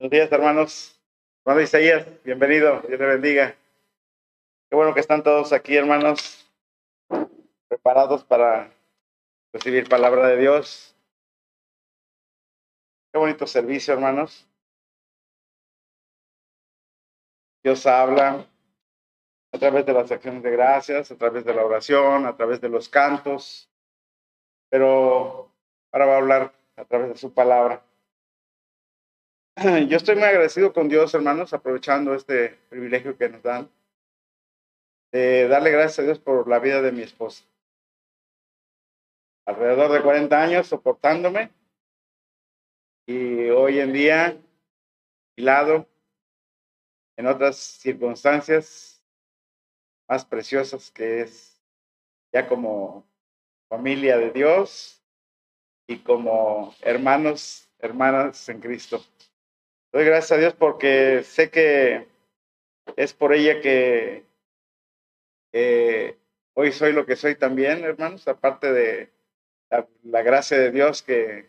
Buenos días, hermanos. Hermano Isaías, bienvenido. Dios te bendiga. Qué bueno que están todos aquí, hermanos, preparados para recibir palabra de Dios. Qué bonito servicio, hermanos. Dios habla a través de las acciones de gracias, a través de la oración, a través de los cantos, pero ahora va a hablar a través de su palabra. Yo estoy muy agradecido con Dios, hermanos, aprovechando este privilegio que nos dan, de darle gracias a Dios por la vida de mi esposa. Alrededor de 40 años soportándome y hoy en día, lado, en otras circunstancias más preciosas que es ya como familia de Dios y como hermanos, hermanas en Cristo. Doy gracias a Dios porque sé que es por ella que hoy soy lo que soy también, hermanos, aparte de la, gracia de Dios que,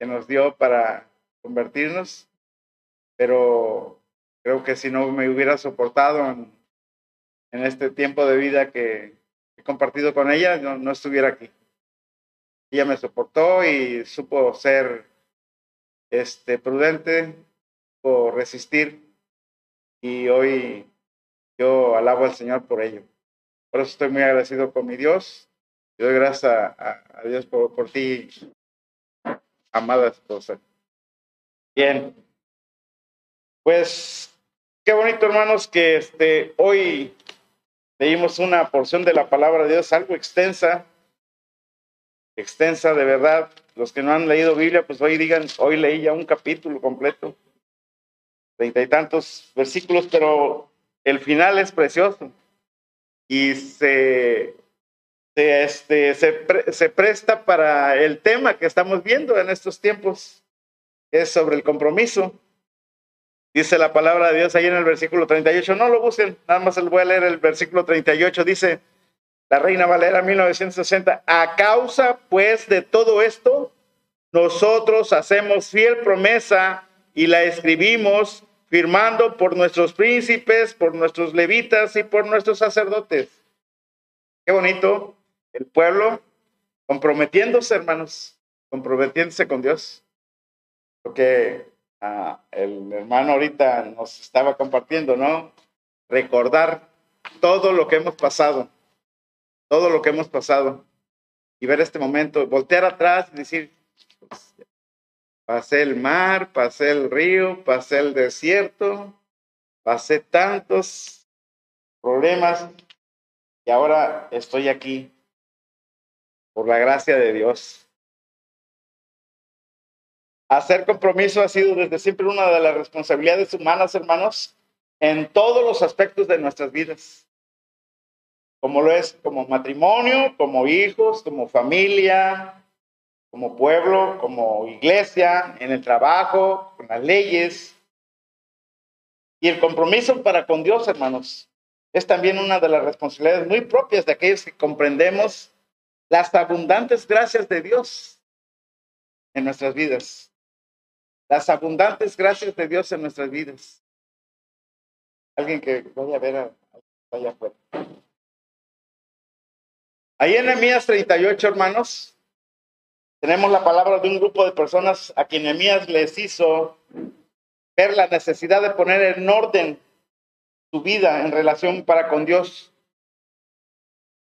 nos dio para convertirnos, pero creo que si no me hubiera soportado en, este tiempo de vida que he compartido con ella, no, no estuviera aquí. Ella me soportó y supo ser este, prudente, resistir y hoy yo alabo al Señor por ello. Por eso estoy muy agradecido con mi Dios. Y doy gracias a, a, Dios por, por ti, amada esposa. Bien. Pues qué bonito, hermanos, que este, hoy leímos una porción de la palabra de Dios, algo extensa, extensa de verdad. Los que no han leído Biblia, pues hoy digan, hoy leí ya un capítulo completo treinta y tantos versículos, pero el final es precioso y se, se, este, se, se presta para el tema que estamos viendo en estos tiempos, es sobre el compromiso. Dice la palabra de Dios ahí en el versículo 38, no lo busquen, nada más les voy a leer el versículo 38, dice la Reina Valera 1960, a causa pues de todo esto, nosotros hacemos fiel promesa y la escribimos firmando por nuestros príncipes, por nuestros levitas y por nuestros sacerdotes. Qué bonito el pueblo comprometiéndose, hermanos, comprometiéndose con Dios. Porque ah, el hermano ahorita nos estaba compartiendo, ¿no? Recordar todo lo que hemos pasado, todo lo que hemos pasado y ver este momento, voltear atrás y decir, pues, Pasé el mar, pasé el río, pasé el desierto, pasé tantos problemas y ahora estoy aquí por la gracia de Dios. Hacer compromiso ha sido desde siempre una de las responsabilidades humanas, hermanos, en todos los aspectos de nuestras vidas. Como lo es como matrimonio, como hijos, como familia, como pueblo, como iglesia, en el trabajo, con las leyes. Y el compromiso para con Dios, hermanos, es también una de las responsabilidades muy propias de aquellos que comprendemos las abundantes gracias de Dios en nuestras vidas. Las abundantes gracias de Dios en nuestras vidas. Alguien que vaya a ver a, allá afuera. Ahí en Emías 38, hermanos, tenemos la palabra de un grupo de personas a quien Emías les hizo ver la necesidad de poner en orden su vida en relación para con Dios.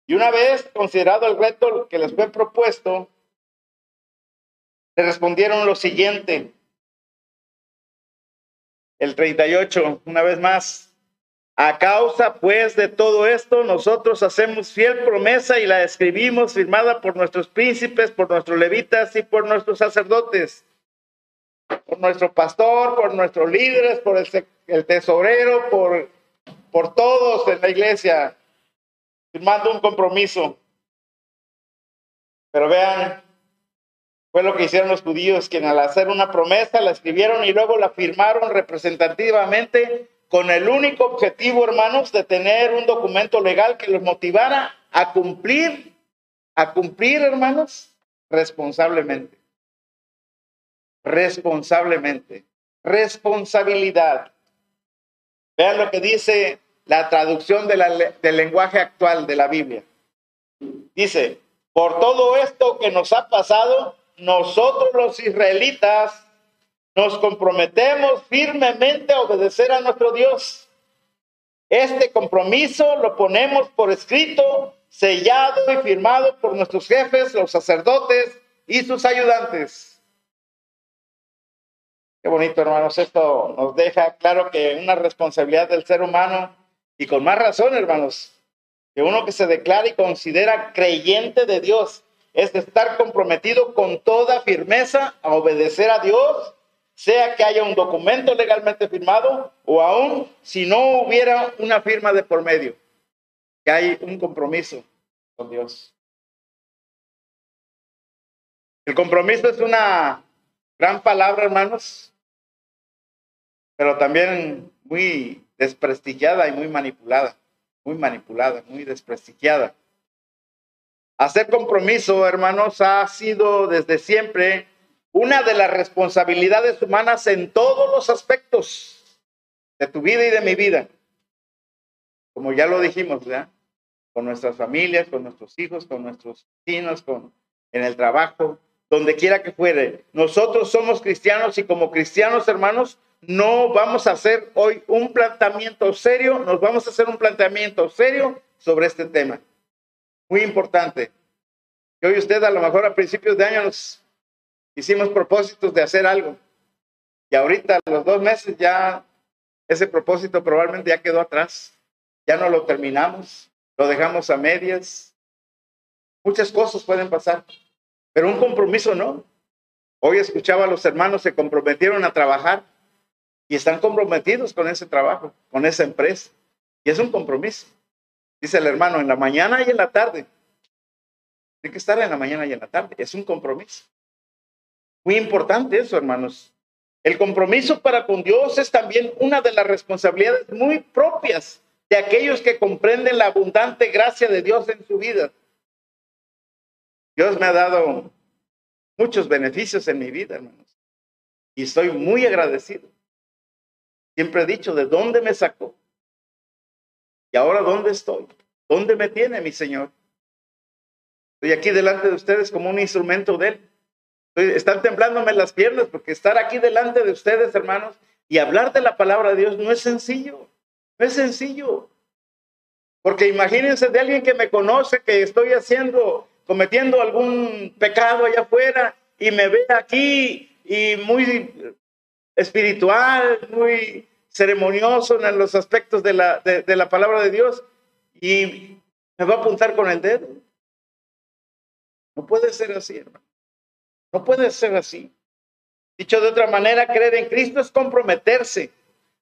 Y una vez considerado el reto que les fue propuesto, le respondieron lo siguiente. El 38, una vez más, a causa pues de todo esto, nosotros hacemos fiel promesa y la escribimos firmada por nuestros príncipes, por nuestros levitas y por nuestros sacerdotes, por nuestro pastor, por nuestros líderes, por el, tesorero, por, por todos en la iglesia, firmando un compromiso. Pero vean, fue lo que hicieron los judíos, quienes al hacer una promesa la escribieron y luego la firmaron representativamente con el único objetivo, hermanos, de tener un documento legal que los motivara a cumplir, a cumplir, hermanos, responsablemente. Responsablemente. responsabilidad. Vean lo que dice la traducción del lenguaje actual de la Biblia. Dice, por todo esto que nos ha pasado, nosotros los israelitas nos comprometemos firmemente a obedecer a nuestro Dios. Este compromiso lo ponemos por escrito, sellado y firmado por nuestros jefes, los sacerdotes y sus ayudantes. Qué bonito, hermanos. Esto nos deja claro que una responsabilidad del ser humano, y con más razón, hermanos, que uno que se declara y considera creyente de Dios, es estar comprometido con toda firmeza a obedecer a Dios, sea que haya un documento legalmente firmado o aún si no hubiera una firma de por medio, que hay un compromiso con Dios. El compromiso es una gran palabra, hermanos, pero también muy desprestigiada y muy manipulada muy manipulada, muy desprestigiada. Hacer compromiso, hermanos, ha sido desde siempre una de las responsabilidades humanas en todos los aspectos de tu vida y de mi vida. Como ya lo dijimos, ¿verdad? Con nuestras familias, con nuestros hijos, con nuestros vecinos, con, en el trabajo, donde quiera que fuere. Nosotros somos cristianos y como cristianos, hermanos, no vamos a hacer hoy un planteamiento serio, nos vamos a hacer un planteamiento serio sobre este tema. Muy importante. Que hoy usted a lo mejor a principios de año nos hicimos propósitos de hacer algo. Y ahorita a los dos meses ya ese propósito probablemente ya quedó atrás. Ya no lo terminamos, lo dejamos a medias. Muchas cosas pueden pasar, pero un compromiso no. Hoy escuchaba a los hermanos se comprometieron a trabajar y están comprometidos con ese trabajo, con esa empresa. Y es un compromiso. Dice el hermano, en la mañana y en la tarde. Tiene que estar en la mañana y en la tarde. Es un compromiso. Muy importante eso, hermanos. El compromiso para con Dios es también una de las responsabilidades muy propias de aquellos que comprenden la abundante gracia de Dios en su vida. Dios me ha dado muchos beneficios en mi vida, hermanos. Y estoy muy agradecido. Siempre he dicho, ¿de dónde me sacó? Y ahora, ¿dónde estoy? ¿Dónde me tiene mi Señor? Estoy aquí delante de ustedes como un instrumento de Él. Están temblándome las piernas porque estar aquí delante de ustedes, hermanos, y hablar de la palabra de Dios no es sencillo. No es sencillo. Porque imagínense de alguien que me conoce, que estoy haciendo, cometiendo algún pecado allá afuera y me ve aquí y muy espiritual, muy ceremonioso en los aspectos de la, de, la palabra de Dios y me va a apuntar con el dedo. No puede ser así, hermano. No puede ser así. Dicho de otra manera, creer en Cristo es comprometerse.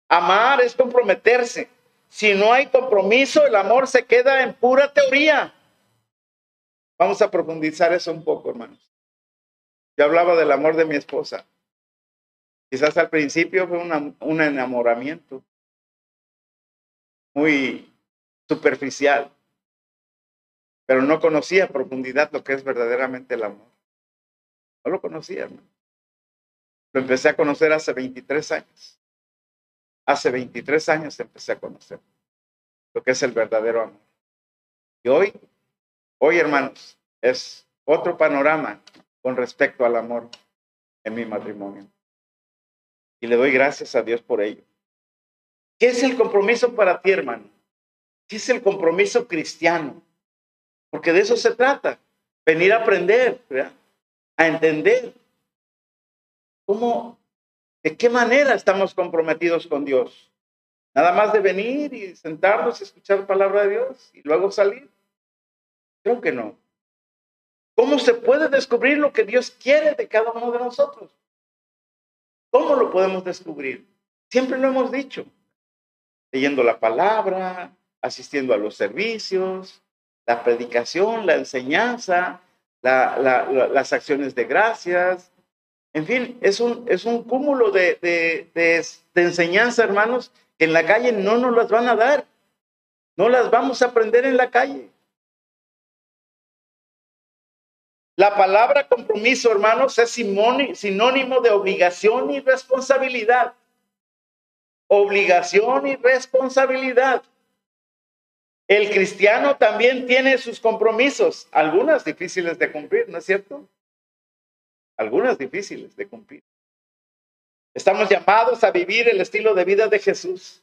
Amar es comprometerse. Si no hay compromiso, el amor se queda en pura teoría. Vamos a profundizar eso un poco, hermanos. Yo hablaba del amor de mi esposa. Quizás al principio fue un enamoramiento muy superficial, pero no conocía a profundidad lo que es verdaderamente el amor. No lo conocía, hermano. Lo empecé a conocer hace 23 años. Hace 23 años empecé a conocer lo que es el verdadero amor. Y hoy, hoy, hermanos, es otro panorama con respecto al amor en mi matrimonio y le doy gracias a Dios por ello. ¿Qué es el compromiso para ti, hermano? ¿Qué es el compromiso cristiano? Porque de eso se trata, venir a aprender, a entender cómo, de qué manera estamos comprometidos con Dios. Nada más de venir y sentarnos y escuchar la palabra de Dios y luego salir. Creo que no. ¿Cómo se puede descubrir lo que Dios quiere de cada uno de nosotros? ¿Cómo lo podemos descubrir? Siempre lo hemos dicho, leyendo la palabra, asistiendo a los servicios, la predicación, la enseñanza, las acciones de gracias. En fin, es un, es un cúmulo de, de, de enseñanza, hermanos, que en la calle no nos las van a dar. No las vamos a aprender en la calle. La palabra compromiso, hermanos, es sinónimo de obligación y responsabilidad. Obligación y responsabilidad. El cristiano también tiene sus compromisos, algunas difíciles de cumplir, ¿no es cierto? Algunas difíciles de cumplir. Estamos llamados a vivir el estilo de vida de Jesús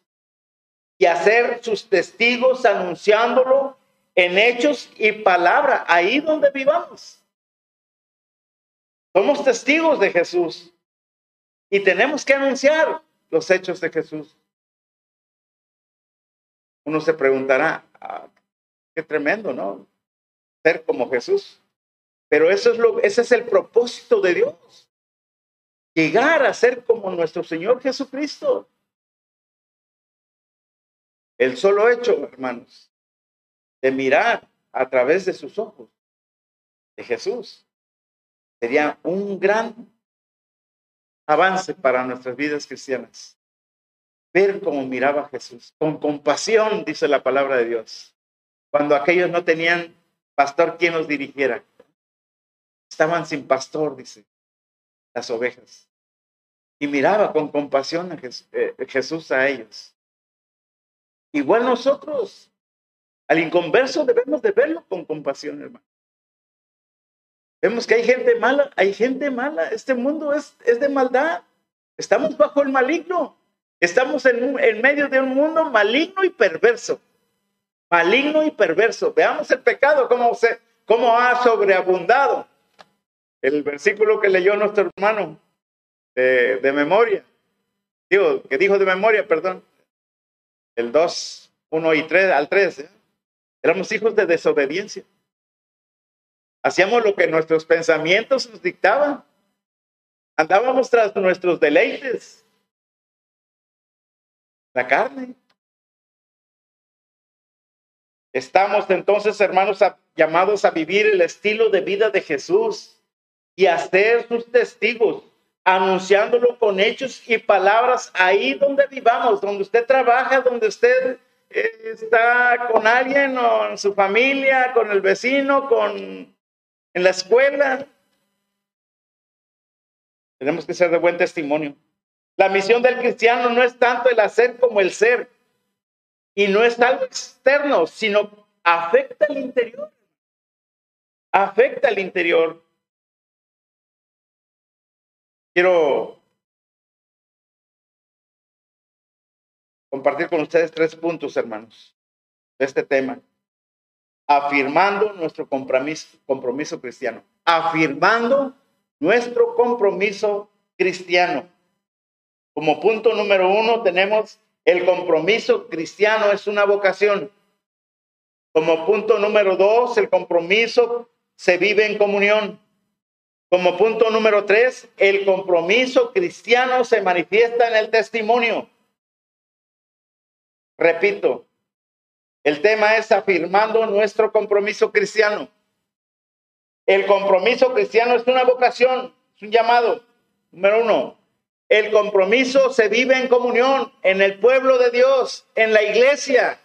y a ser sus testigos anunciándolo en hechos y palabra, ahí donde vivamos. Somos testigos de Jesús y tenemos que anunciar los hechos de Jesús. Uno se preguntará, ah, qué tremendo, ¿no? Ser como Jesús. Pero eso es lo, ese es el propósito de Dios. Llegar a ser como nuestro Señor Jesucristo. El solo hecho, hermanos, de mirar a través de sus ojos de Jesús sería un gran avance para nuestras vidas cristianas. Ver cómo miraba Jesús, con compasión, dice la palabra de Dios. Cuando aquellos no tenían pastor quien los dirigiera. Estaban sin pastor, dice, las ovejas. Y miraba con compasión a eh, Jesús a ellos. Igual nosotros, al inconverso debemos de verlo con compasión, hermano. Vemos que hay gente mala, hay gente mala. Este mundo es, es de maldad. Estamos bajo el maligno. Estamos en, medio de un mundo maligno y perverso. Maligno y perverso. Veamos el pecado, cómo, se, cómo ha sobreabundado. El versículo que leyó nuestro hermano de, de memoria. Digo, que dijo de memoria, perdón. El 2, 1 y 3 al 3. ¿eh? Éramos hijos de desobediencia. Hacíamos lo que nuestros pensamientos nos dictaban. Andábamos tras nuestros deleites. La carne. Estamos entonces, hermanos, llamados a vivir el estilo de vida de Jesús y a ser sus testigos, anunciándolo con hechos y palabras ahí donde vivamos, donde usted trabaja, donde usted eh, está con alguien o en su familia, con el vecino, con en la escuela. Tenemos que ser de buen testimonio. La misión del cristiano no es tanto el hacer como el ser. Y no es algo externo, sino afecta el interior. Afecta el interior. Quiero compartir con ustedes tres puntos, hermanos, de este tema afirmando nuestro compromiso, compromiso cristiano, afirmando nuestro compromiso cristiano. Como punto número uno tenemos el compromiso cristiano es una vocación. Como punto número dos, el compromiso se vive en comunión. Como punto número tres, el compromiso cristiano se manifiesta en el testimonio. Repito, el tema es afirmando nuestro compromiso cristiano. El compromiso cristiano es una vocación, es un llamado. Número uno, el compromiso se vive en comunión, en el pueblo de Dios, en la iglesia.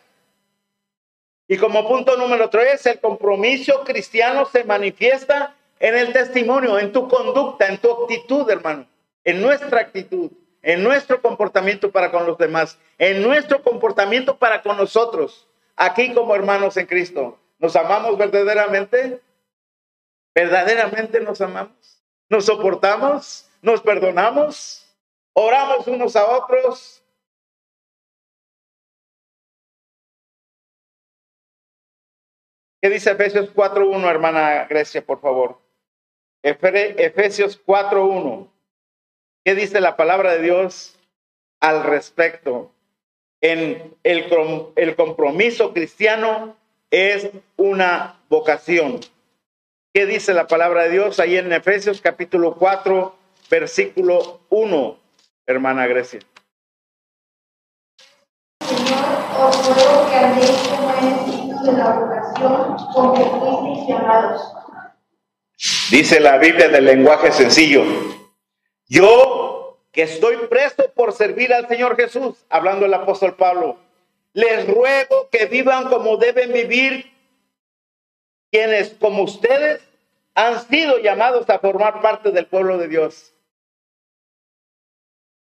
Y como punto número tres, el compromiso cristiano se manifiesta en el testimonio, en tu conducta, en tu actitud, hermano, en nuestra actitud, en nuestro comportamiento para con los demás, en nuestro comportamiento para con nosotros aquí como hermanos en Cristo? ¿Nos amamos verdaderamente? ¿Verdaderamente nos amamos? ¿Nos soportamos? ¿Nos perdonamos? ¿Oramos unos a otros? ¿Qué dice Efesios 4.1, hermana Grecia, por favor? Efesios 4.1. ¿Qué dice la palabra de Dios al respecto? en el, el compromiso cristiano es una vocación. ¿Qué dice la palabra de Dios ahí en Efesios capítulo 4, versículo 1, hermana Grecia? Señor, os ruego que andéis como es digno de la vocación con que fuisteis llamados. Dice la Biblia del lenguaje sencillo. Yo que estoy presto por servir al Señor Jesús, hablando el apóstol Pablo, les ruego que vivan como deben vivir quienes como ustedes han sido llamados a formar parte del pueblo de Dios.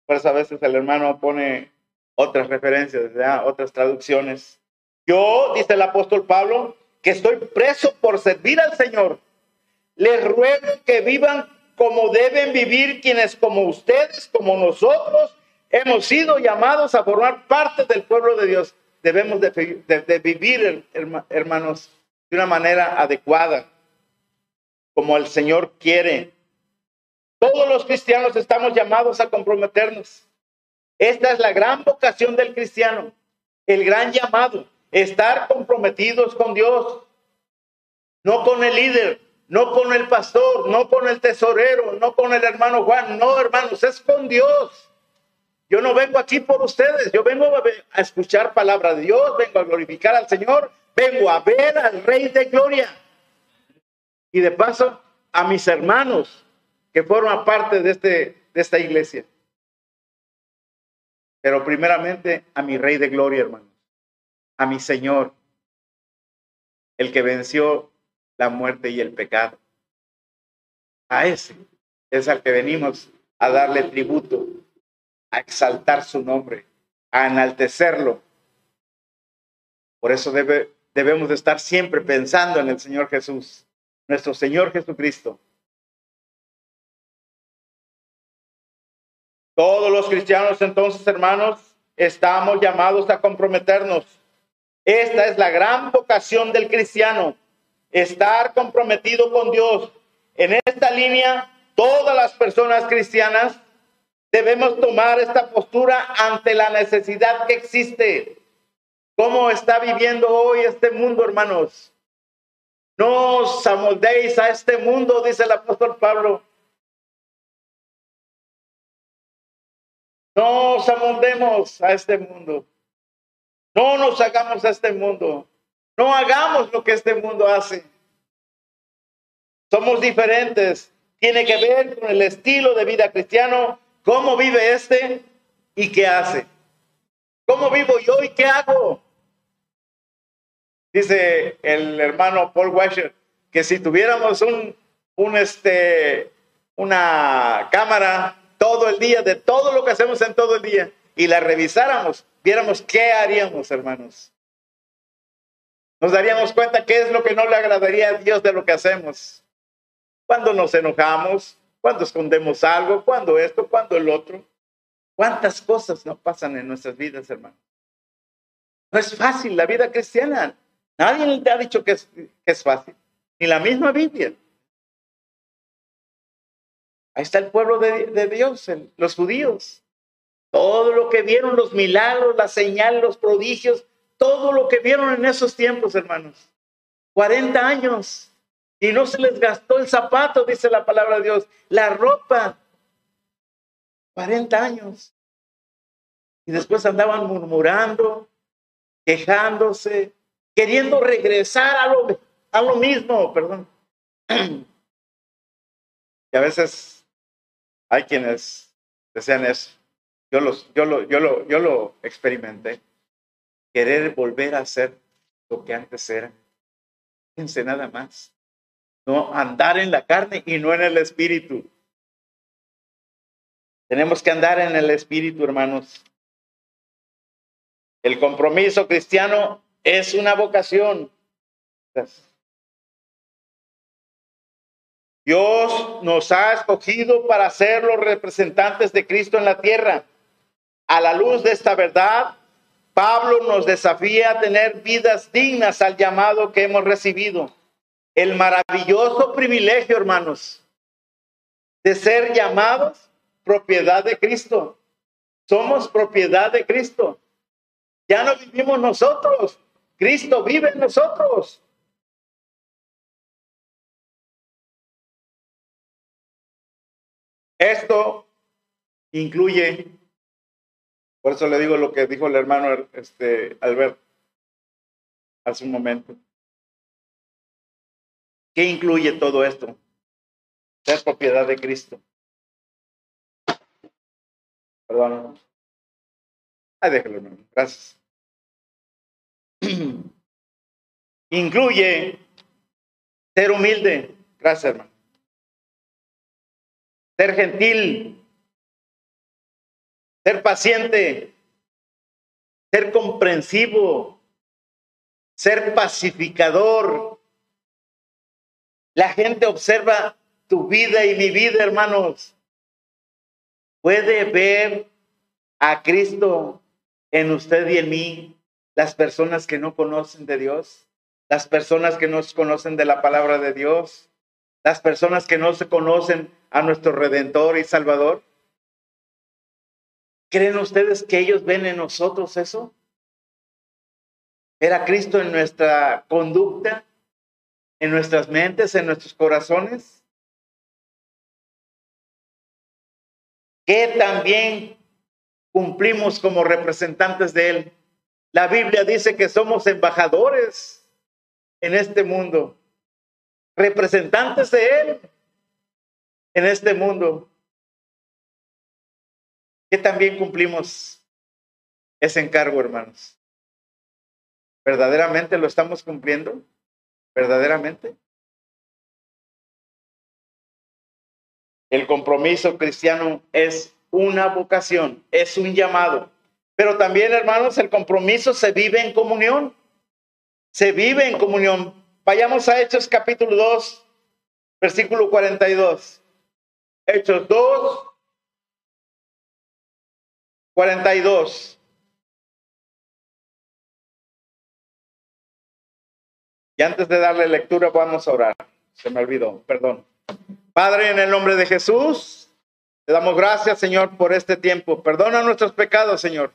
Por eso a veces el hermano pone otras referencias, otras traducciones. Yo, dice el apóstol Pablo, que estoy preso por servir al Señor, les ruego que vivan como deben vivir quienes como ustedes, como nosotros, hemos sido llamados a formar parte del pueblo de Dios. Debemos de, vivir, hermanos, de una manera adecuada, como el Señor quiere. Todos los cristianos estamos llamados a comprometernos. Esta es la gran vocación del cristiano, el gran llamado, estar comprometidos con Dios, no con el líder, no con el pastor, no con el tesorero, no con el hermano Juan, no hermanos, es con Dios. Yo no vengo aquí por ustedes, yo vengo a escuchar palabra de Dios, vengo a glorificar al Señor, vengo a ver al Rey de Gloria. Y de paso, a mis hermanos que forman parte de, este, de esta iglesia. Pero primeramente a mi Rey de Gloria, hermanos, a mi Señor, el que venció la muerte y el pecado. A ese es al que venimos a darle tributo, a exaltar su nombre, a enaltecerlo. Por eso debe, debemos de estar siempre pensando en el Señor Jesús, nuestro Señor Jesucristo. Todos los cristianos entonces, hermanos, estamos llamados a comprometernos. Esta es la gran vocación del cristiano, estar comprometido con Dios. En esta línea, todas las personas cristianas debemos tomar esta postura ante la necesidad que existe. ¿Cómo está viviendo hoy este mundo, hermanos? No os amoldéis a este mundo, dice el apóstol Pablo, No nos a este mundo. No nos hagamos a este mundo. No hagamos lo que este mundo hace. Somos diferentes. Tiene que ver con el estilo de vida cristiano, cómo vive este y qué hace. ¿Cómo vivo yo y qué hago? Dice el hermano Paul Washer que si tuviéramos un, un este, una cámara todo el día, de todo lo que hacemos en todo el día, y la revisáramos, viéramos qué haríamos, hermanos. Nos daríamos cuenta qué es lo que no le agradaría a Dios de lo que hacemos. Cuando nos enojamos, cuando escondemos algo, cuando esto, cuando el otro. ¿Cuántas cosas no pasan en nuestras vidas, hermanos? No es fácil la vida cristiana. Nadie te ha dicho que es, que es fácil. Ni la misma Biblia. Ahí está el pueblo de, Dios, los judíos. Todo lo que vieron, los milagros, las señales, los prodigios, todo lo que vieron en esos tiempos, hermanos. 40 años. Y no se les gastó el zapato, dice la palabra de Dios. La ropa. 40 años. Y después andaban murmurando, quejándose, queriendo regresar a lo, a lo mismo, perdón. Y a veces hay quienes desean eso. Yo, los, yo, lo, yo, lo, yo lo experimenté. Querer volver a ser lo que antes era. Fíjense nada más. No andar en la carne y no en el espíritu. Tenemos que andar en el espíritu, hermanos. El compromiso cristiano es una vocación. Dios nos ha escogido para ser los representantes de Cristo en la tierra. A la luz de esta verdad, Pablo nos desafía a tener vidas dignas al llamado que hemos recibido. El maravilloso privilegio, hermanos, de ser llamados propiedad de Cristo. Somos propiedad de Cristo. Ya no vivimos nosotros, Cristo vive en nosotros. Esto incluye, por eso le digo lo que dijo el hermano este, Albert hace un momento. ¿Qué incluye todo esto? Ser propiedad de Cristo. Perdón. Ay, déjelo, hermano. Gracias. incluye ser humilde, Gracias, hermano. Ser gentil, ser paciente, ser comprensivo, ser pacificador. La gente observa tu vida y mi vida, hermanos. Puede ver a Cristo en usted y en mí, las personas que no conocen de Dios, las personas que no conocen de la palabra de Dios, las personas que no se conocen a nuestro Redentor y Salvador. ¿Creen ustedes que ellos ven en nosotros eso? ¿Ver a Cristo en nuestra conducta, en nuestras mentes, en nuestros corazones? Que también cumplimos como representantes de Él. La Biblia dice que somos embajadores en este mundo, representantes de Él en este mundo. Que también cumplimos ese encargo, hermanos. ¿Verdaderamente lo estamos cumpliendo? ¿Verdaderamente? El compromiso cristiano es una vocación, es un llamado. Pero también, hermanos, el compromiso se vive en comunión. Se vive en comunión. Vayamos a Hechos capítulo 2, versículo 42. Hechos 2, 42. Y antes de darle lectura, vamos a orar. Se me olvidó, perdón. Padre, en el nombre de Jesús, te damos gracias, Señor, por este tiempo. Perdona nuestros pecados, Señor.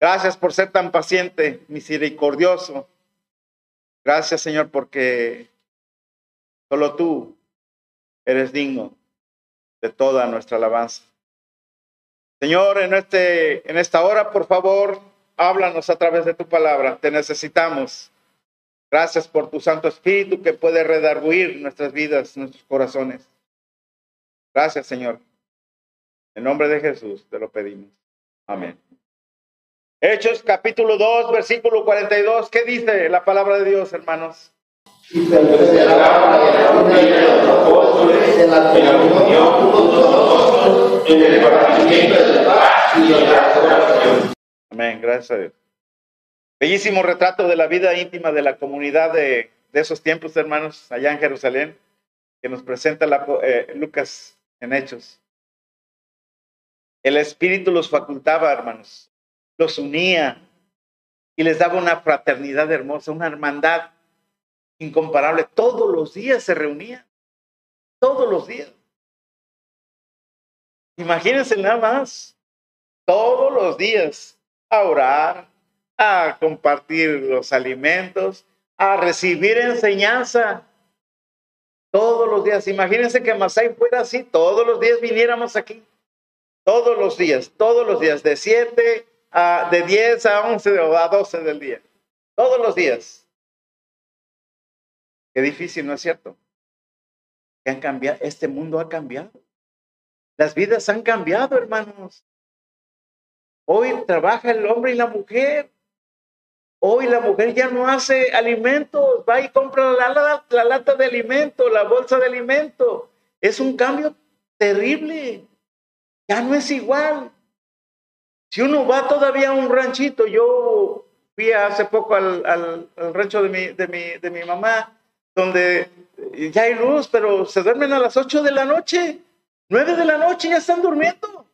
Gracias por ser tan paciente, misericordioso. Gracias, Señor, porque solo tú eres digno de toda nuestra alabanza. Señor, en, este, en esta hora, por favor, háblanos a través de tu palabra. Te necesitamos. Gracias por tu Santo Espíritu que puede redarguir nuestras vidas, nuestros corazones. Gracias, Señor. En nombre de Jesús te lo pedimos. Amén. Hechos capítulo 2, versículo 42. ¿Qué dice la palabra de Dios, hermanos? Amén, gracias a Dios. Bellísimo retrato de la vida íntima de la comunidad de, de esos tiempos, hermanos, allá en Jerusalén, que nos presenta la, eh, Lucas en Hechos. El Espíritu los facultaba, hermanos, los unía y les daba una fraternidad hermosa, una hermandad incomparable. Todos los días se reunían, todos los días. Imagínense nada más, todos los días a orar, a compartir los alimentos, a recibir enseñanza. Todos los días. Imagínense que Masai fuera así, todos los días viniéramos aquí. Todos los días, todos los días, de 7 a de 10 a 11 o a 12 del día. Todos los días. Qué difícil, ¿no es cierto? Que han cambiado, este mundo ha cambiado. Las vidas han cambiado, hermanos. Hoy trabaja el hombre y la mujer. Hoy la mujer ya no hace alimentos, va y compra la, la, la lata de alimento, la bolsa de alimento. Es un cambio terrible. Ya no es igual. Si uno va todavía a un ranchito, yo fui hace poco al, al, rancho de mi, de, mi, de mi mamá, donde ya hay luz, pero se duermen a las 8 de la noche, 9 de la noche ya están durmiendo.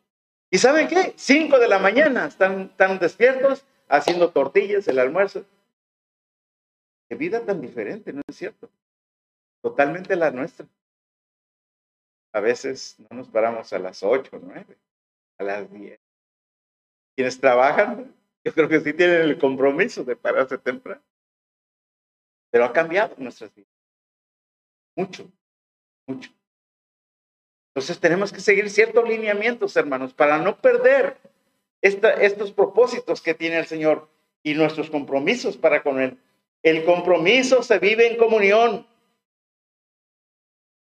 ¿Y saben qué? 5 de la mañana están, están despiertos haciendo tortillas, el almuerzo. Qué vida tan diferente, ¿no es cierto? Totalmente la nuestra. A veces no nos paramos a las 8, 9, a las 10. Trabajan, yo creo que sí tienen el compromiso de pararse temprano. Pero ha cambiado nuestras vidas. Mucho, mucho. Entonces tenemos que seguir ciertos lineamientos, hermanos, para no perder esta, estos propósitos que tiene el Señor y nuestros compromisos para con Él. El compromiso se vive en comunión.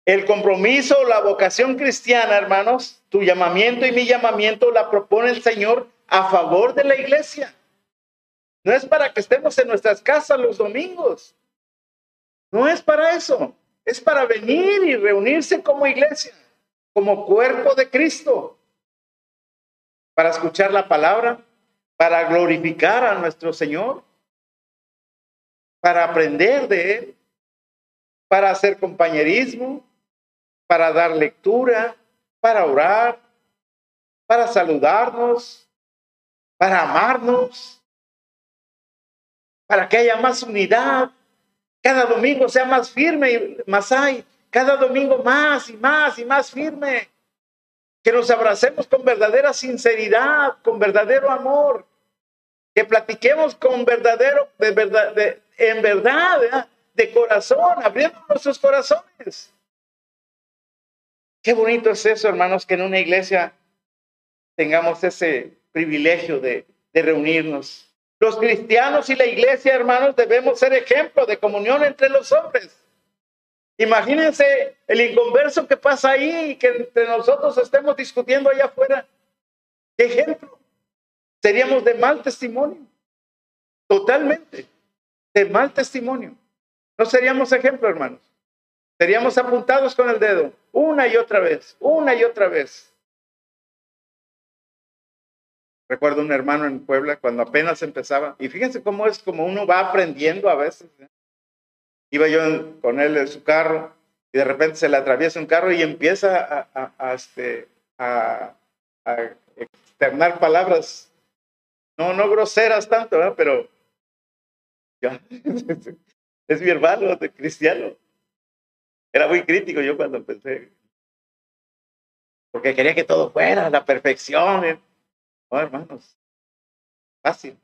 El compromiso, la vocación cristiana, hermanos, tu llamamiento y mi llamamiento la propone el Señor a favor de la iglesia. No es para que estemos en nuestras casas los domingos. No es para eso. es para venir y reunirse como iglesia, como cuerpo de Cristo, para escuchar la palabra, para glorificar a nuestro Señor, para aprender de Él, para hacer compañerismo, para dar lectura, para orar, para saludarnos, para amarnos, para que haya más unidad. Cada domingo sea más firme y más hay. Cada domingo más y más y más firme. Que nos abracemos con verdadera sinceridad, con verdadero amor. Que platiquemos con verdadero, de verdad, en verdad, de corazón, abriendo nuestros corazones. Qué bonito es eso, hermanos, que en una iglesia tengamos ese privilegio de, reunirnos. Los cristianos y la iglesia, hermanos, debemos ser ejemplo de comunión entre los hombres. Imagínense el inconverso que pasa ahí y que entre nosotros estemos discutiendo allá afuera. ¿Qué ejemplo? Seríamos de mal testimonio. Totalmente. De mal testimonio. No seríamos ejemplo, hermanos. Seríamos apuntados con el dedo una y otra vez, una y otra vez. Recuerdo un hermano en Puebla cuando apenas empezaba, y fíjense cómo es como uno va aprendiendo a veces. ¿eh? Iba yo con él en su carro y de repente se le atraviesa un carro y empieza a, este, a, externar palabras, no, no groseras tanto, pero es mi hermano cristiano. Era muy crítico yo cuando empecé. Porque quería que todo fuera la perfección. ¿eh? No, hermanos. Fácil.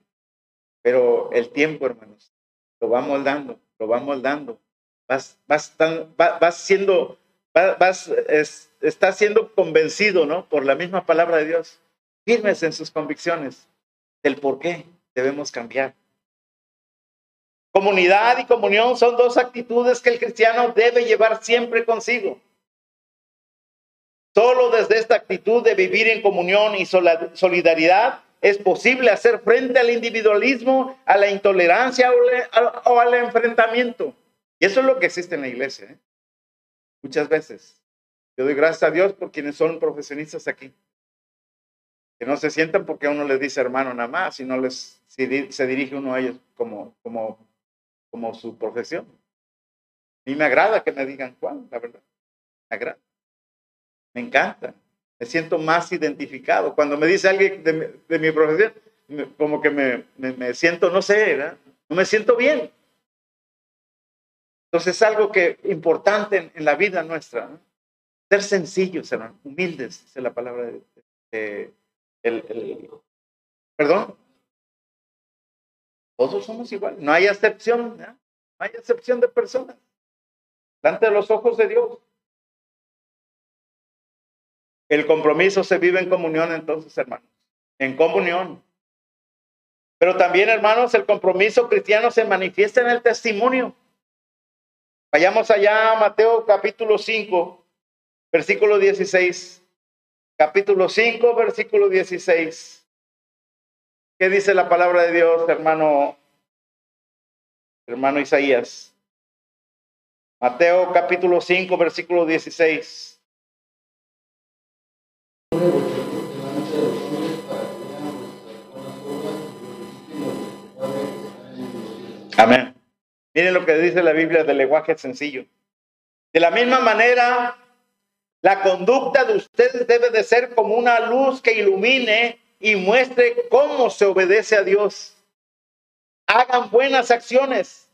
Pero el tiempo, hermanos, lo va moldando, lo va moldando. Vas, vas, vas siendo, vas, estás siendo convencido, ¿no? Por la misma palabra de Dios. Firmes en sus convicciones del por qué debemos cambiar. Comunidad y comunión son dos actitudes que el cristiano debe llevar siempre consigo. Solo desde esta actitud de vivir en comunión y solidaridad es posible hacer frente al individualismo, a la intolerancia o al enfrentamiento. Y eso es lo que existe en la iglesia. ¿eh? Muchas veces. Yo doy gracias a Dios por quienes son profesionistas aquí. Que no se sientan porque uno les dice hermano nada más, sino les, se dirige uno a ellos como, como como su profesión. Y me agrada que me digan Juan, la verdad. Me agrada. Me encanta. Me siento más identificado. Cuando me dice alguien de mi, profesión, como que me, me, siento, no sé, no me siento bien. Entonces es algo que importante en, la vida nuestra. Ser sencillos, humildes, es la palabra de, el, perdón, todos somos iguales. No hay excepción. No hay excepción de personas. Delante de los ojos de Dios. El compromiso se vive en comunión entonces, hermanos. En comunión. Pero también, hermanos, el compromiso cristiano se manifiesta en el testimonio. Vayamos allá a Mateo capítulo 5, versículo 16. Capítulo 5, versículo 16. ¿Qué dice la palabra de Dios, hermano, hermano Isaías? Mateo capítulo 5, versículo 16. Amén. Miren lo que dice la Biblia del lenguaje sencillo. De la misma manera, la conducta de ustedes debe de ser como una luz que ilumine y muestre cómo se obedece a Dios. Hagan buenas acciones,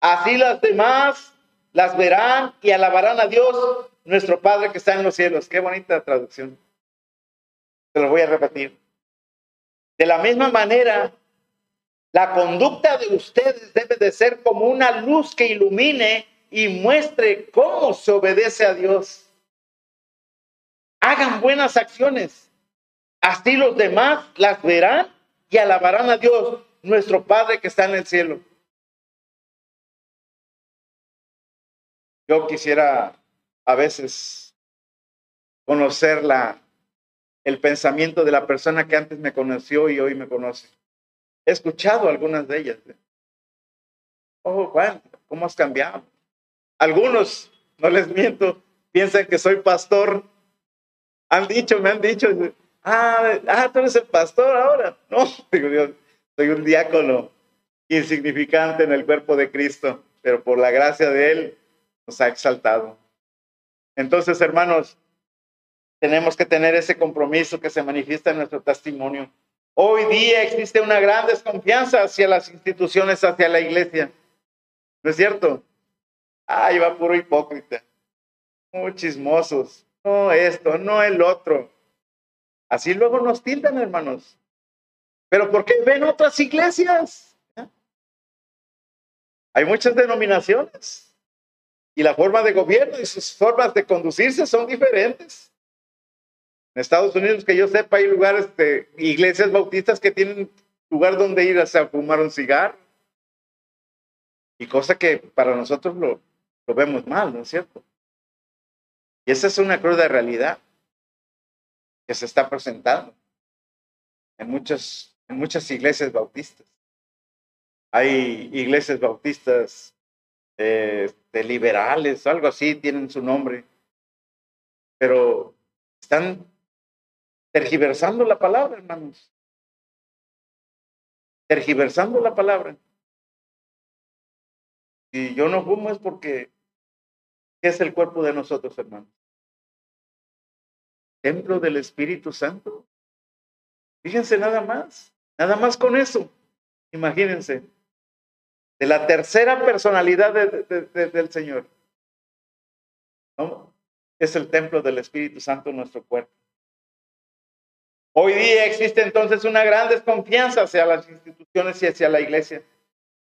así las demás las verán y alabarán a Dios, nuestro Padre que está en los cielos. Qué bonita traducción. Se lo voy a repetir. De la misma manera, la conducta de ustedes debe de ser como una luz que ilumine y muestre cómo se obedece a Dios. Hagan buenas acciones Así los demás las verán y alabarán a Dios, nuestro Padre que está en el cielo. Yo quisiera a veces conocer la, el pensamiento de la persona que antes me conoció y hoy me conoce. He escuchado algunas de ellas. Oh, Juan, ¿cómo has cambiado? Algunos no les miento, piensan que soy pastor. Han dicho, me han dicho, ah, ah, tú eres el pastor ahora. No, digo Dios, soy un diácono insignificante en el cuerpo de Cristo, pero por la gracia de Él nos ha exaltado. Entonces, hermanos, tenemos que tener ese compromiso que se manifiesta en nuestro testimonio. Hoy día existe una gran desconfianza hacia las instituciones, hacia la iglesia. ¿No es cierto? Ay, va puro hipócrita. Muy chismosos. No esto, no el otro. Así luego nos tildan, hermanos. Pero ¿por qué ven otras iglesias? Hay muchas denominaciones. Y la forma de gobierno y sus formas de conducirse son diferentes. En Estados Unidos, que yo sepa, hay lugares iglesias bautistas que tienen lugar donde ir a fumar un cigarro. Y cosa que para nosotros lo, vemos mal, ¿no es cierto? Y esa es una cruda realidad que se está presentando en muchas, en muchas iglesias bautistas. Hay iglesias bautistas de liberales, algo así, tienen su nombre, pero están tergiversando la palabra, hermanos. Tergiversando la palabra. Y yo no fumo es porque es el cuerpo de nosotros, hermanos. Templo del Espíritu Santo. Fíjense nada más, nada más con eso. Imagínense, de la tercera personalidad del Señor. ¿no? Es el templo del Espíritu Santo nuestro cuerpo. Hoy día existe entonces una gran desconfianza hacia las instituciones y hacia la iglesia.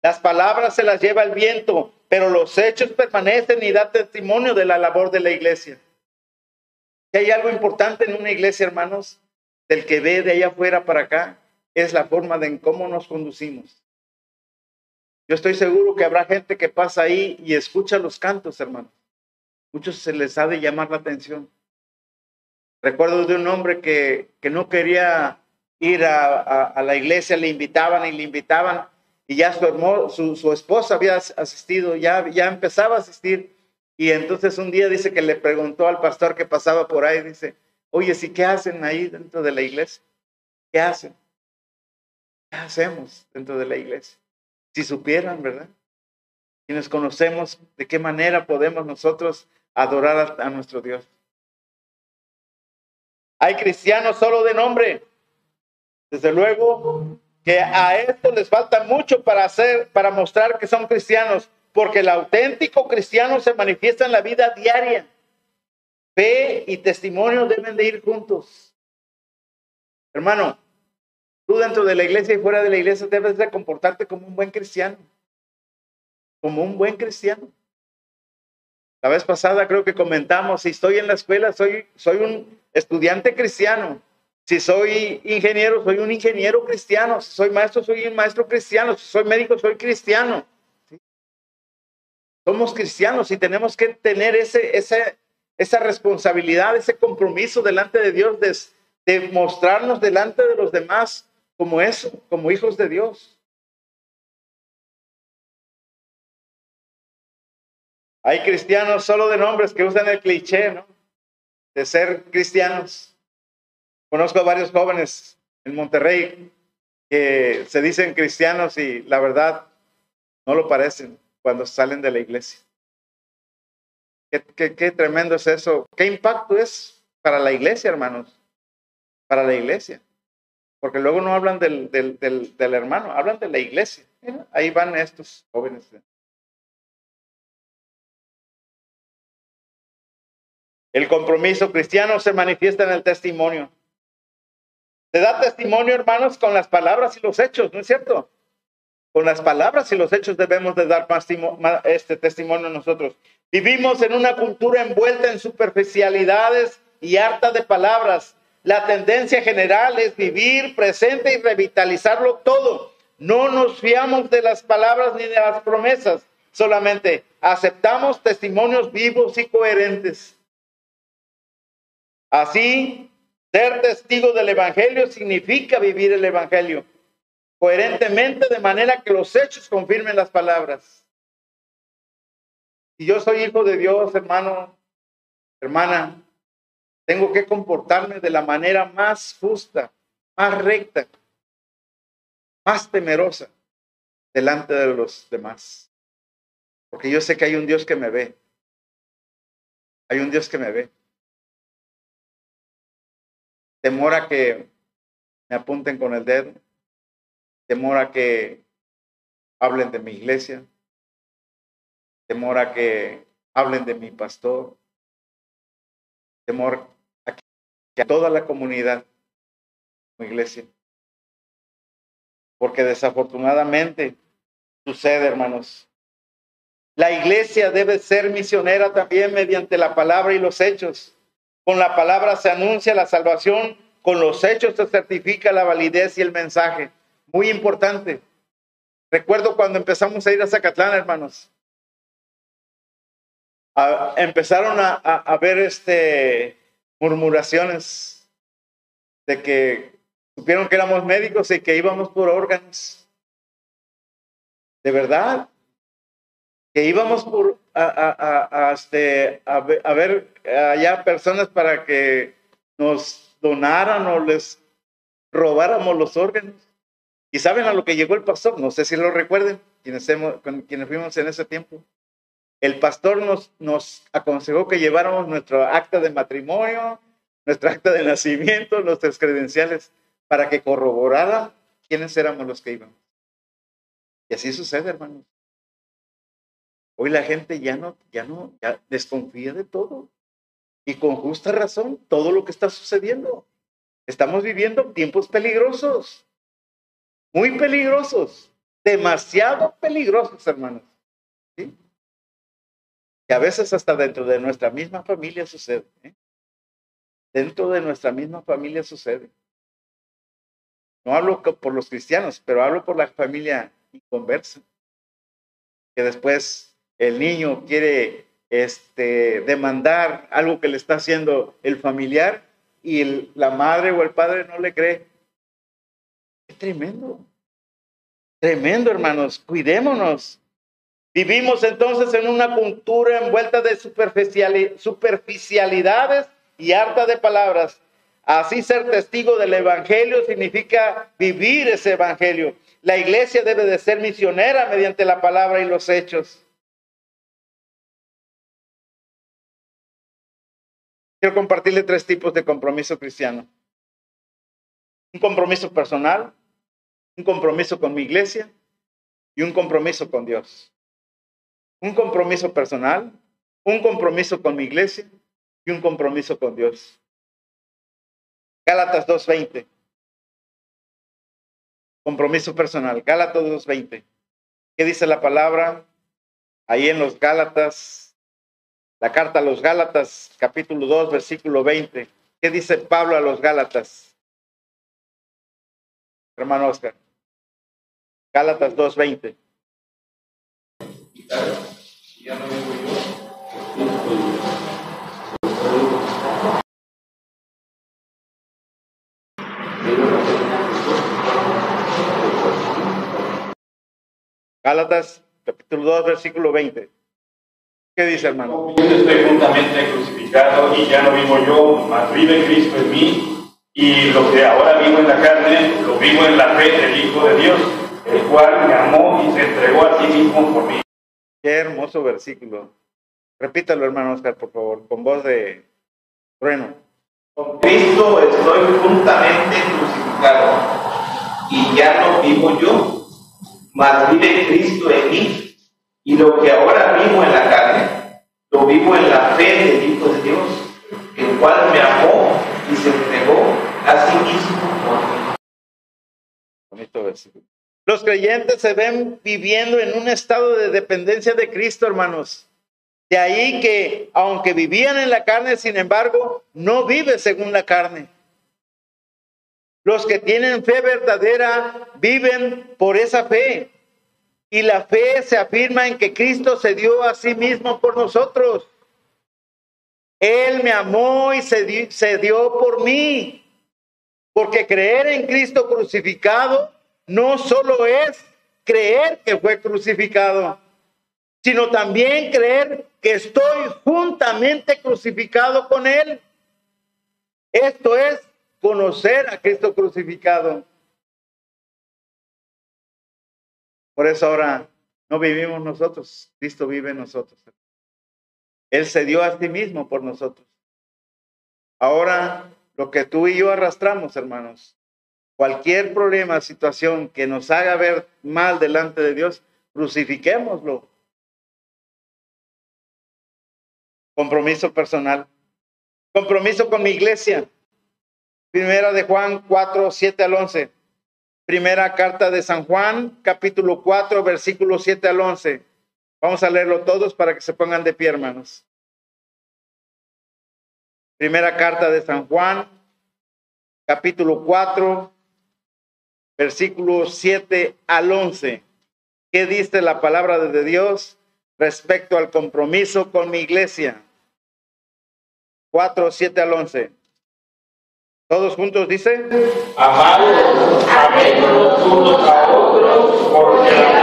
Las palabras se las lleva el viento, pero los hechos permanecen y dan testimonio de la labor de la iglesia. Si hay algo importante en una iglesia, hermanos, del que ve de allá afuera para acá, es la forma de cómo nos conducimos. Yo estoy seguro que habrá gente que pasa ahí y escucha los cantos, hermanos. Muchos se les ha de llamar la atención. Recuerdo de un hombre que, que no quería ir a, a, la iglesia, le invitaban y le invitaban, y ya su, su, su, esposa había asistido, ya, ya empezaba a asistir, y entonces un día dice que le preguntó al pastor que pasaba por ahí, dice, oye, ¿sí qué hacen ahí dentro de la iglesia? ¿Qué hacen? ¿Qué hacemos dentro de la iglesia? Si supieran, ¿verdad? Quienes conocemos de qué manera podemos nosotros adorar a nuestro Dios. Hay cristianos solo de nombre. Desde luego que a esto les falta mucho para hacer, para mostrar que son cristianos, porque el auténtico cristiano se manifiesta en la vida diaria. Fe y testimonio deben de ir juntos. Hermano, tú dentro de la iglesia y fuera de la iglesia debes de comportarte como un buen cristiano. Como un buen cristiano. La vez pasada creo que comentamos, si estoy en la escuela, soy, soy un estudiante cristiano. Si soy ingeniero, soy un ingeniero cristiano. Si soy maestro, soy un maestro cristiano. Si soy médico, soy cristiano. Somos cristianos y tenemos que tener ese, ese, esa responsabilidad, ese compromiso delante de Dios de, de mostrarnos delante de los demás como eso, como hijos de Dios. Hay cristianos solo de nombres que usan el cliché, ¿no? De ser cristianos. Conozco a varios jóvenes en Monterrey que se dicen cristianos y la verdad no lo parecen cuando salen de la iglesia. Qué, tremendo es eso. ¿Qué impacto es para la iglesia, hermanos? Para la iglesia. Porque luego no hablan del, del, del, del hermano, hablan de la iglesia. Ahí van estos jóvenes. El compromiso cristiano se manifiesta en el testimonio. Se da testimonio, hermanos, con las palabras y los hechos, ¿no es cierto? Con las palabras y los hechos debemos de dar este testimonio nosotros. Vivimos en una cultura envuelta en superficialidades y harta de palabras. La tendencia general es vivir presente y revitalizarlo todo. No nos fiamos de las palabras ni de las promesas, solamente aceptamos testimonios vivos y coherentes. Así, ser testigo del Evangelio significa vivir el Evangelio coherentemente de manera que los hechos confirmen las palabras. Si yo soy hijo de Dios, hermano, hermana, tengo que comportarme de la manera más justa, más recta, más temerosa delante de los demás. Porque yo sé que hay un Dios que me ve. Hay un Dios que me ve. Temor a que me apunten con el dedo. Temor a que hablen de mi iglesia. Temor a que hablen de mi pastor. Temor a que a toda la comunidad, mi iglesia. Porque desafortunadamente sucede, hermanos. La iglesia debe ser misionera también mediante la palabra y los hechos. Con la palabra se anuncia la salvación, con los hechos se certifica la validez y el mensaje. Muy importante. Recuerdo cuando empezamos a ir a Zacatlán, hermanos. empezaron a, a, ver este, murmuraciones de que supieron que éramos médicos y que íbamos por órganos. De verdad, que íbamos por a, a, a, este, a, ver allá personas para que nos donaran o les robáramos los órganos. Y saben a lo que llegó el pastor, no sé si lo recuerden, quienes, hemos, quienes fuimos en ese tiempo. El pastor nos, nos aconsejó que lleváramos nuestro acta de matrimonio, nuestra acta de nacimiento, nuestras credenciales, para que corroborara quiénes éramos los que íbamos. Y así sucede, hermanos. Hoy la gente ya no, ya no, ya desconfía de todo. Y con justa razón, todo lo que está sucediendo. Estamos viviendo tiempos peligrosos, muy peligrosos, demasiado peligrosos, hermanos. Y a veces hasta dentro de nuestra misma familia sucede. ¿eh? Dentro de nuestra misma familia sucede. No hablo por los cristianos, pero hablo por la familia inconversa, que después el niño quiere este, demandar algo que le está haciendo el familiar y la madre o el padre no le cree. Es tremendo. Tremendo, hermanos. Cuidémonos. Vivimos entonces en una cultura envuelta de superficialidades y harta de palabras. Así ser testigo del Evangelio significa vivir ese Evangelio. La iglesia debe de ser misionera mediante la palabra y los hechos. Quiero compartirle tres tipos de compromiso cristiano. Un compromiso personal, un compromiso con mi iglesia y un compromiso con Dios. Un compromiso personal, un compromiso con mi iglesia y un compromiso con Dios. Gálatas 2.20. Compromiso personal. Gálatas 2.20. ¿Qué dice la palabra? Ahí en los Gálatas la carta a los Gálatas, capítulo 2, versículo 20. ¿Qué dice Pablo a los Gálatas? Hermano Oscar. Gálatas 2, 20. Gálatas, capítulo 2, versículo 20. ¿Qué dice, hermano? Yo estoy juntamente crucificado y ya no vivo yo, mas vive Cristo en mí. Y lo que ahora vivo en la carne, lo vivo en la fe del Hijo de Dios, el cual me amó y se entregó a sí mismo por mí. Qué hermoso versículo. Repítalo, hermano Oscar, por favor, con voz de trueno. Con Cristo estoy juntamente crucificado y ya no vivo yo, mas vive Cristo en mí y lo que ahora vivo en la carne, lo vivo en la fe del Hijo de Dios, el cual me amó y se entregó a sí mismo por. Bonito versículo. Los creyentes se ven viviendo en un estado de dependencia de Cristo, hermanos. De ahí que, aunque vivían en la carne, sin embargo, no vive según la carne. Los que tienen fe verdadera viven por esa fe. Y la fe se afirma en que Cristo se dio a sí mismo por nosotros. Él me amó y se dio, se dio por mí. Porque creer en Cristo crucificado no solo es creer que fue crucificado, sino también creer que estoy juntamente crucificado con Él. Esto es conocer a Cristo crucificado. Por eso ahora no vivimos nosotros, Cristo vive en nosotros. Él se dio a sí mismo por nosotros. Ahora, lo que tú y yo arrastramos, hermanos, cualquier problema, situación que nos haga ver mal delante de Dios, crucifiquémoslo. Compromiso personal. Compromiso con mi iglesia. Primera de Juan 4, 7 al 11. Primera carta de San Juan, capítulo 4, versículo 7 al 11. Vamos a leerlo todos para que se pongan de pie, hermanos. Primera carta de San Juan, capítulo 4, versículo 7 al 11. ¿Qué dice la palabra de Dios respecto al compromiso con mi iglesia? 4, 7 al 11. Todos juntos dicen. Amados, amémonos unos a otros, porque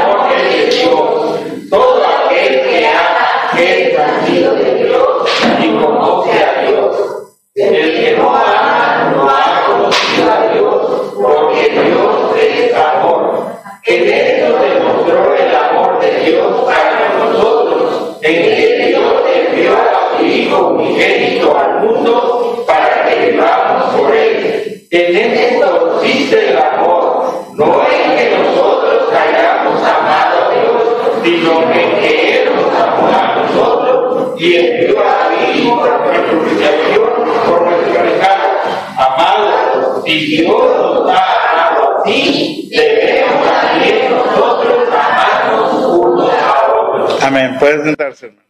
En esto consiste el amor, no en que nosotros hayamos amado a Dios, sino que Él nos amó a nosotros y envió a su Hijo por nuestro pecado. Amados, si Dios nos ha amado así, debemos también nosotros amarnos unos a otros. Amén. Puedes sentarse.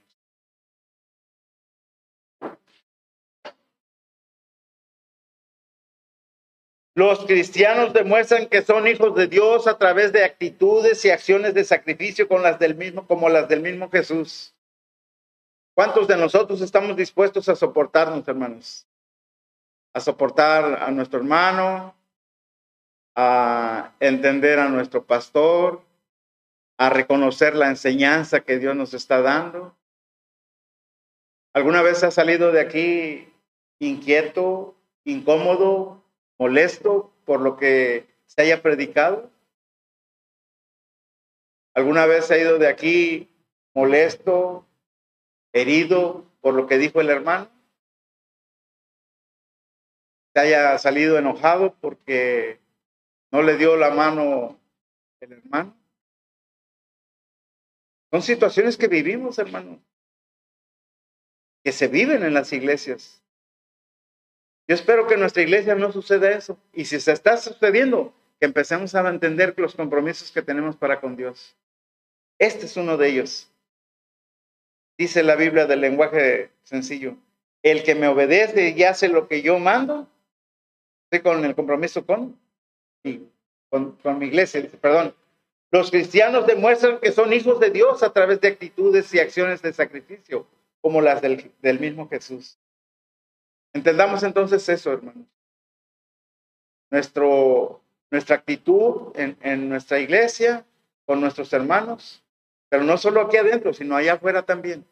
Los cristianos demuestran que son hijos de Dios a través de actitudes y acciones de sacrificio con las del mismo, como las del mismo Jesús. ¿Cuántos de nosotros estamos dispuestos a soportarnos, hermanos? A soportar a nuestro hermano, a entender a nuestro pastor, a reconocer la enseñanza que Dios nos está dando. ¿Alguna vez has salido de aquí inquieto, incómodo, molesto por lo que se haya predicado? ¿Alguna vez ha ido de aquí molesto, herido por lo que dijo el hermano? ¿Se haya salido enojado porque no le dio la mano el hermano? Son situaciones que vivimos, hermano, que se viven en las iglesias. Yo espero que nuestra iglesia no suceda eso. Y si se está sucediendo, que empecemos a entender los compromisos que tenemos para con Dios. Este es uno de ellos. Dice la Biblia del lenguaje sencillo. El que me obedece y hace lo que yo mando, estoy con el compromiso con, con, con mi iglesia, perdón. Los cristianos demuestran que son hijos de Dios a través de actitudes y acciones de sacrificio, como las del, del mismo Jesús. Entendamos entonces eso, hermanos. Nuestro, nuestra actitud en, en, nuestra iglesia, con nuestros hermanos, pero no solo aquí adentro, sino allá afuera también.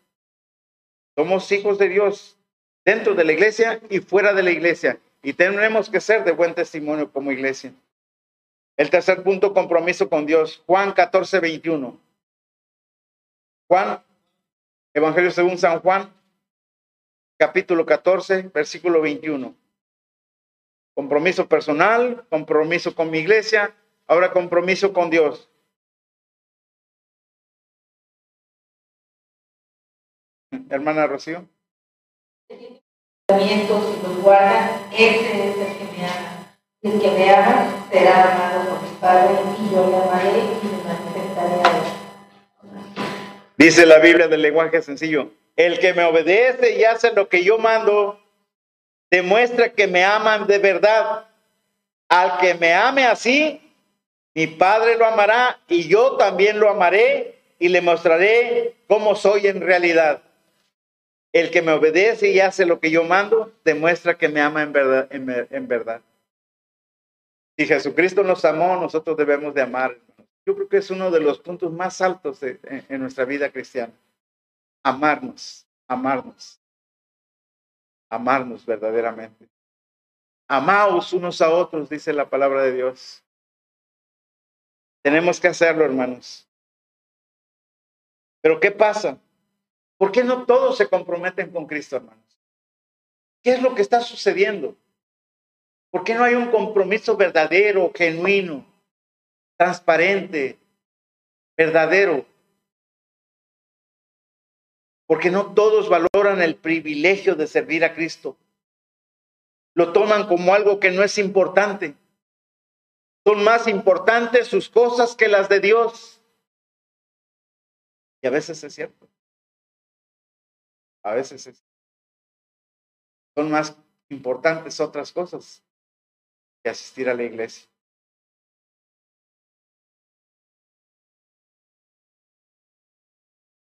Somos hijos de Dios dentro de la iglesia y fuera de la iglesia, y tenemos que ser de buen testimonio como iglesia. El tercer punto, compromiso con Dios. Juan 14, 21. Juan, Evangelio según San Juan, capítulo 14, versículo 21. Compromiso personal, compromiso con mi iglesia, ahora compromiso con Dios. Hermana Rocío. y los guarda, ese es el que me ama. El que me ama será amado por mi Padre, y yo le amaré y me manifestaré a él. Dice la Biblia del lenguaje sencillo, el que me obedece y hace lo que yo mando, demuestra que me aman de verdad. Al que me ame así, mi Padre lo amará y yo también lo amaré y le mostraré cómo soy en realidad. El que me obedece y hace lo que yo mando, demuestra que me ama en verdad. En, verdad. Si Jesucristo nos amó, nosotros debemos de amar. yo creo que es uno de los puntos más altos de, en nuestra vida cristiana. Amarnos, amarnos, amarnos verdaderamente. Amaos unos a otros, dice la palabra de Dios. Tenemos que hacerlo, hermanos. Pero ¿qué pasa? ¿Por qué no todos se comprometen con Cristo, hermanos? ¿Qué es lo que está sucediendo? ¿Por qué no hay un compromiso verdadero, genuino, transparente, verdadero? Porque no todos valoran el privilegio de servir a Cristo. Lo toman como algo que no es importante. Son más importantes sus cosas que las de Dios. Y a veces es cierto. A veces es. Son más importantes otras cosas que asistir a la iglesia.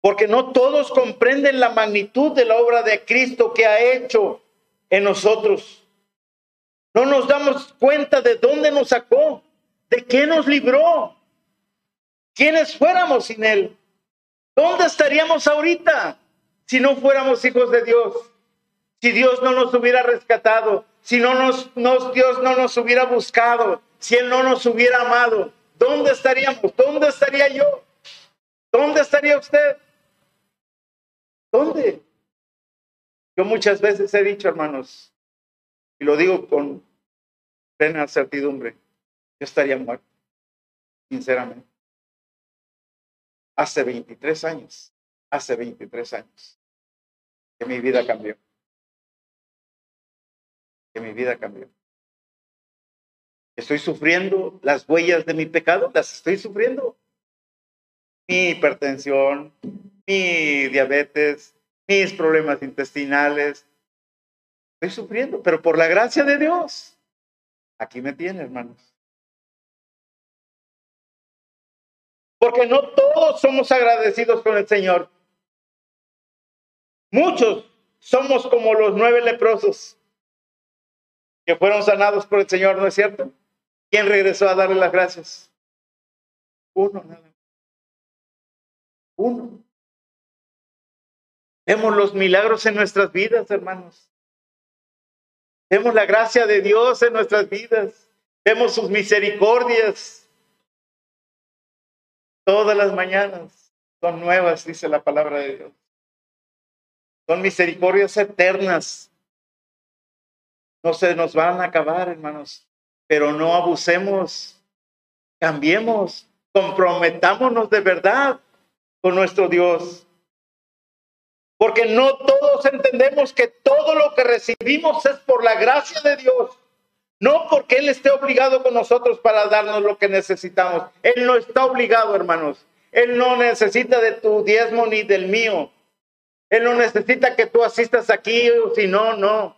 Porque no todos comprenden la magnitud de la obra de Cristo que ha hecho en nosotros. No nos damos cuenta de dónde nos sacó, de qué nos libró, quiénes fuéramos sin Él. ¿Dónde estaríamos ahorita si no fuéramos hijos de Dios? Si Dios no nos hubiera rescatado, si no nos, nos, Dios no nos hubiera buscado, si Él no nos hubiera amado, ¿dónde estaríamos? ¿Dónde estaría yo? ¿Dónde estaría usted? ¿Dónde? Yo muchas veces he dicho, hermanos, y lo digo con plena certidumbre, yo estaría muerto, sinceramente. Hace 23 años, hace 23 años, que mi vida cambió. Que mi vida cambió. Estoy sufriendo las huellas de mi pecado, las estoy sufriendo. Mi hipertensión, mi diabetes, mis problemas intestinales. Estoy sufriendo, pero por la gracia de Dios, aquí me tiene, hermanos. Porque no todos somos agradecidos con el Señor. Muchos somos como los nueve leprosos que fueron sanados por el Señor, ¿no es cierto? ¿Quién regresó a darle las gracias? Uno, nada. Uno. Vemos los milagros en nuestras vidas, hermanos. Vemos la gracia de Dios en nuestras vidas. Vemos sus misericordias. Todas las mañanas son nuevas, dice la palabra de Dios. Son misericordias eternas. No se nos van a acabar, hermanos. Pero no abusemos. Cambiemos. Comprometámonos de verdad con nuestro Dios. Porque no todos entendemos que todo lo que recibimos es por la gracia de Dios. No porque Él esté obligado con nosotros para darnos lo que necesitamos. Él no está obligado, hermanos. Él no necesita de tu diezmo ni del mío. Él no necesita que tú asistas aquí, si no, no.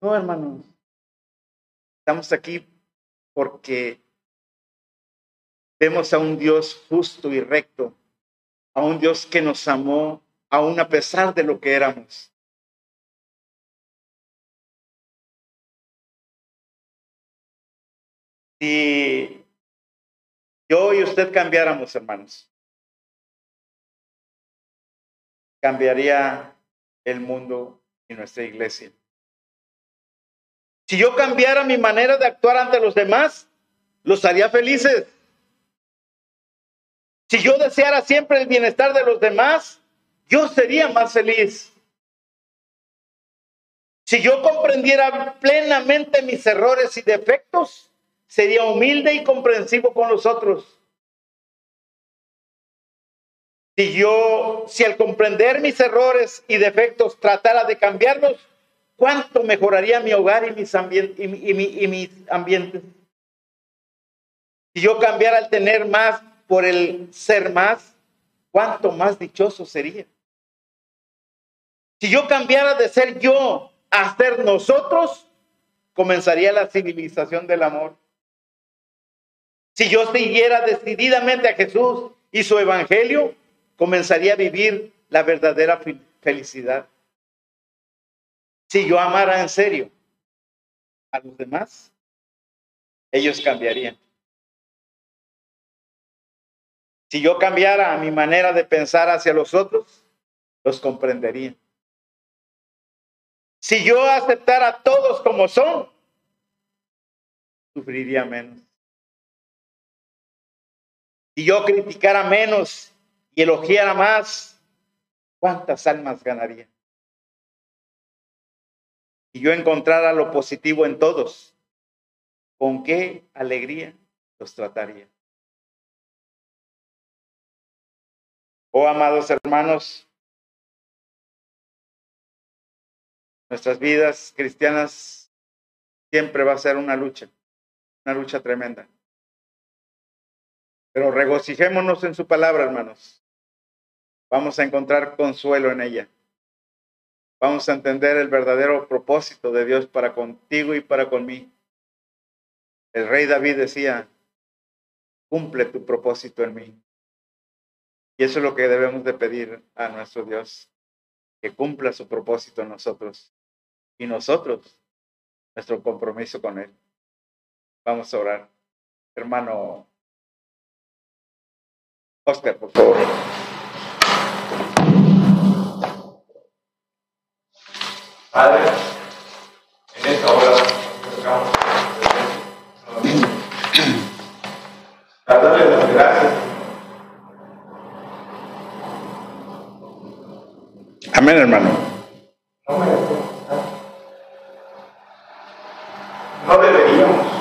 No, hermanos. Estamos aquí porque vemos a un Dios justo y recto, a un Dios que nos amó aún a pesar de lo que éramos. Si yo y usted cambiáramos, hermanos, cambiaría el mundo y nuestra iglesia. Si yo cambiara mi manera de actuar ante los demás, los haría felices. Si yo deseara siempre el bienestar de los demás, yo sería más feliz. Si yo comprendiera plenamente mis errores y defectos, sería humilde y comprensivo con los otros. Si yo, si al comprender mis errores y defectos tratara de cambiarlos, ¿cuánto mejoraría mi hogar y mis, y, y, y mis ambientes? Si yo cambiara al tener más por el ser más, ¿cuánto más dichoso sería? Si yo cambiara de ser yo a ser nosotros, comenzaría la civilización del amor. Si yo siguiera decididamente a Jesús y su evangelio, comenzaría a vivir la verdadera felicidad. Si yo amara en serio a los demás, ellos cambiarían. Si yo cambiara mi manera de pensar hacia los otros, los comprendería. Si yo aceptara a todos como son, sufriría menos. Si yo criticara menos y elogiara más, ¿cuántas almas ganaría? Si yo encontrara lo positivo en todos, ¿con qué alegría los trataría? Oh, amados hermanos, nuestras vidas cristianas siempre va a ser una lucha, una lucha tremenda. Pero regocijémonos en su palabra, hermanos. Vamos a encontrar consuelo en ella. Vamos a entender el verdadero propósito de Dios para contigo y para conmigo. El rey David decía, cumple tu propósito en mí. Y eso es lo que debemos de pedir a nuestro Dios, que cumpla su propósito en nosotros y nosotros nuestro compromiso con Él. Vamos a orar. Hermano Oscar, por favor. Padre, en esta hora nos acercamos a darle las gracias. Amén, hermano. No deberíamos.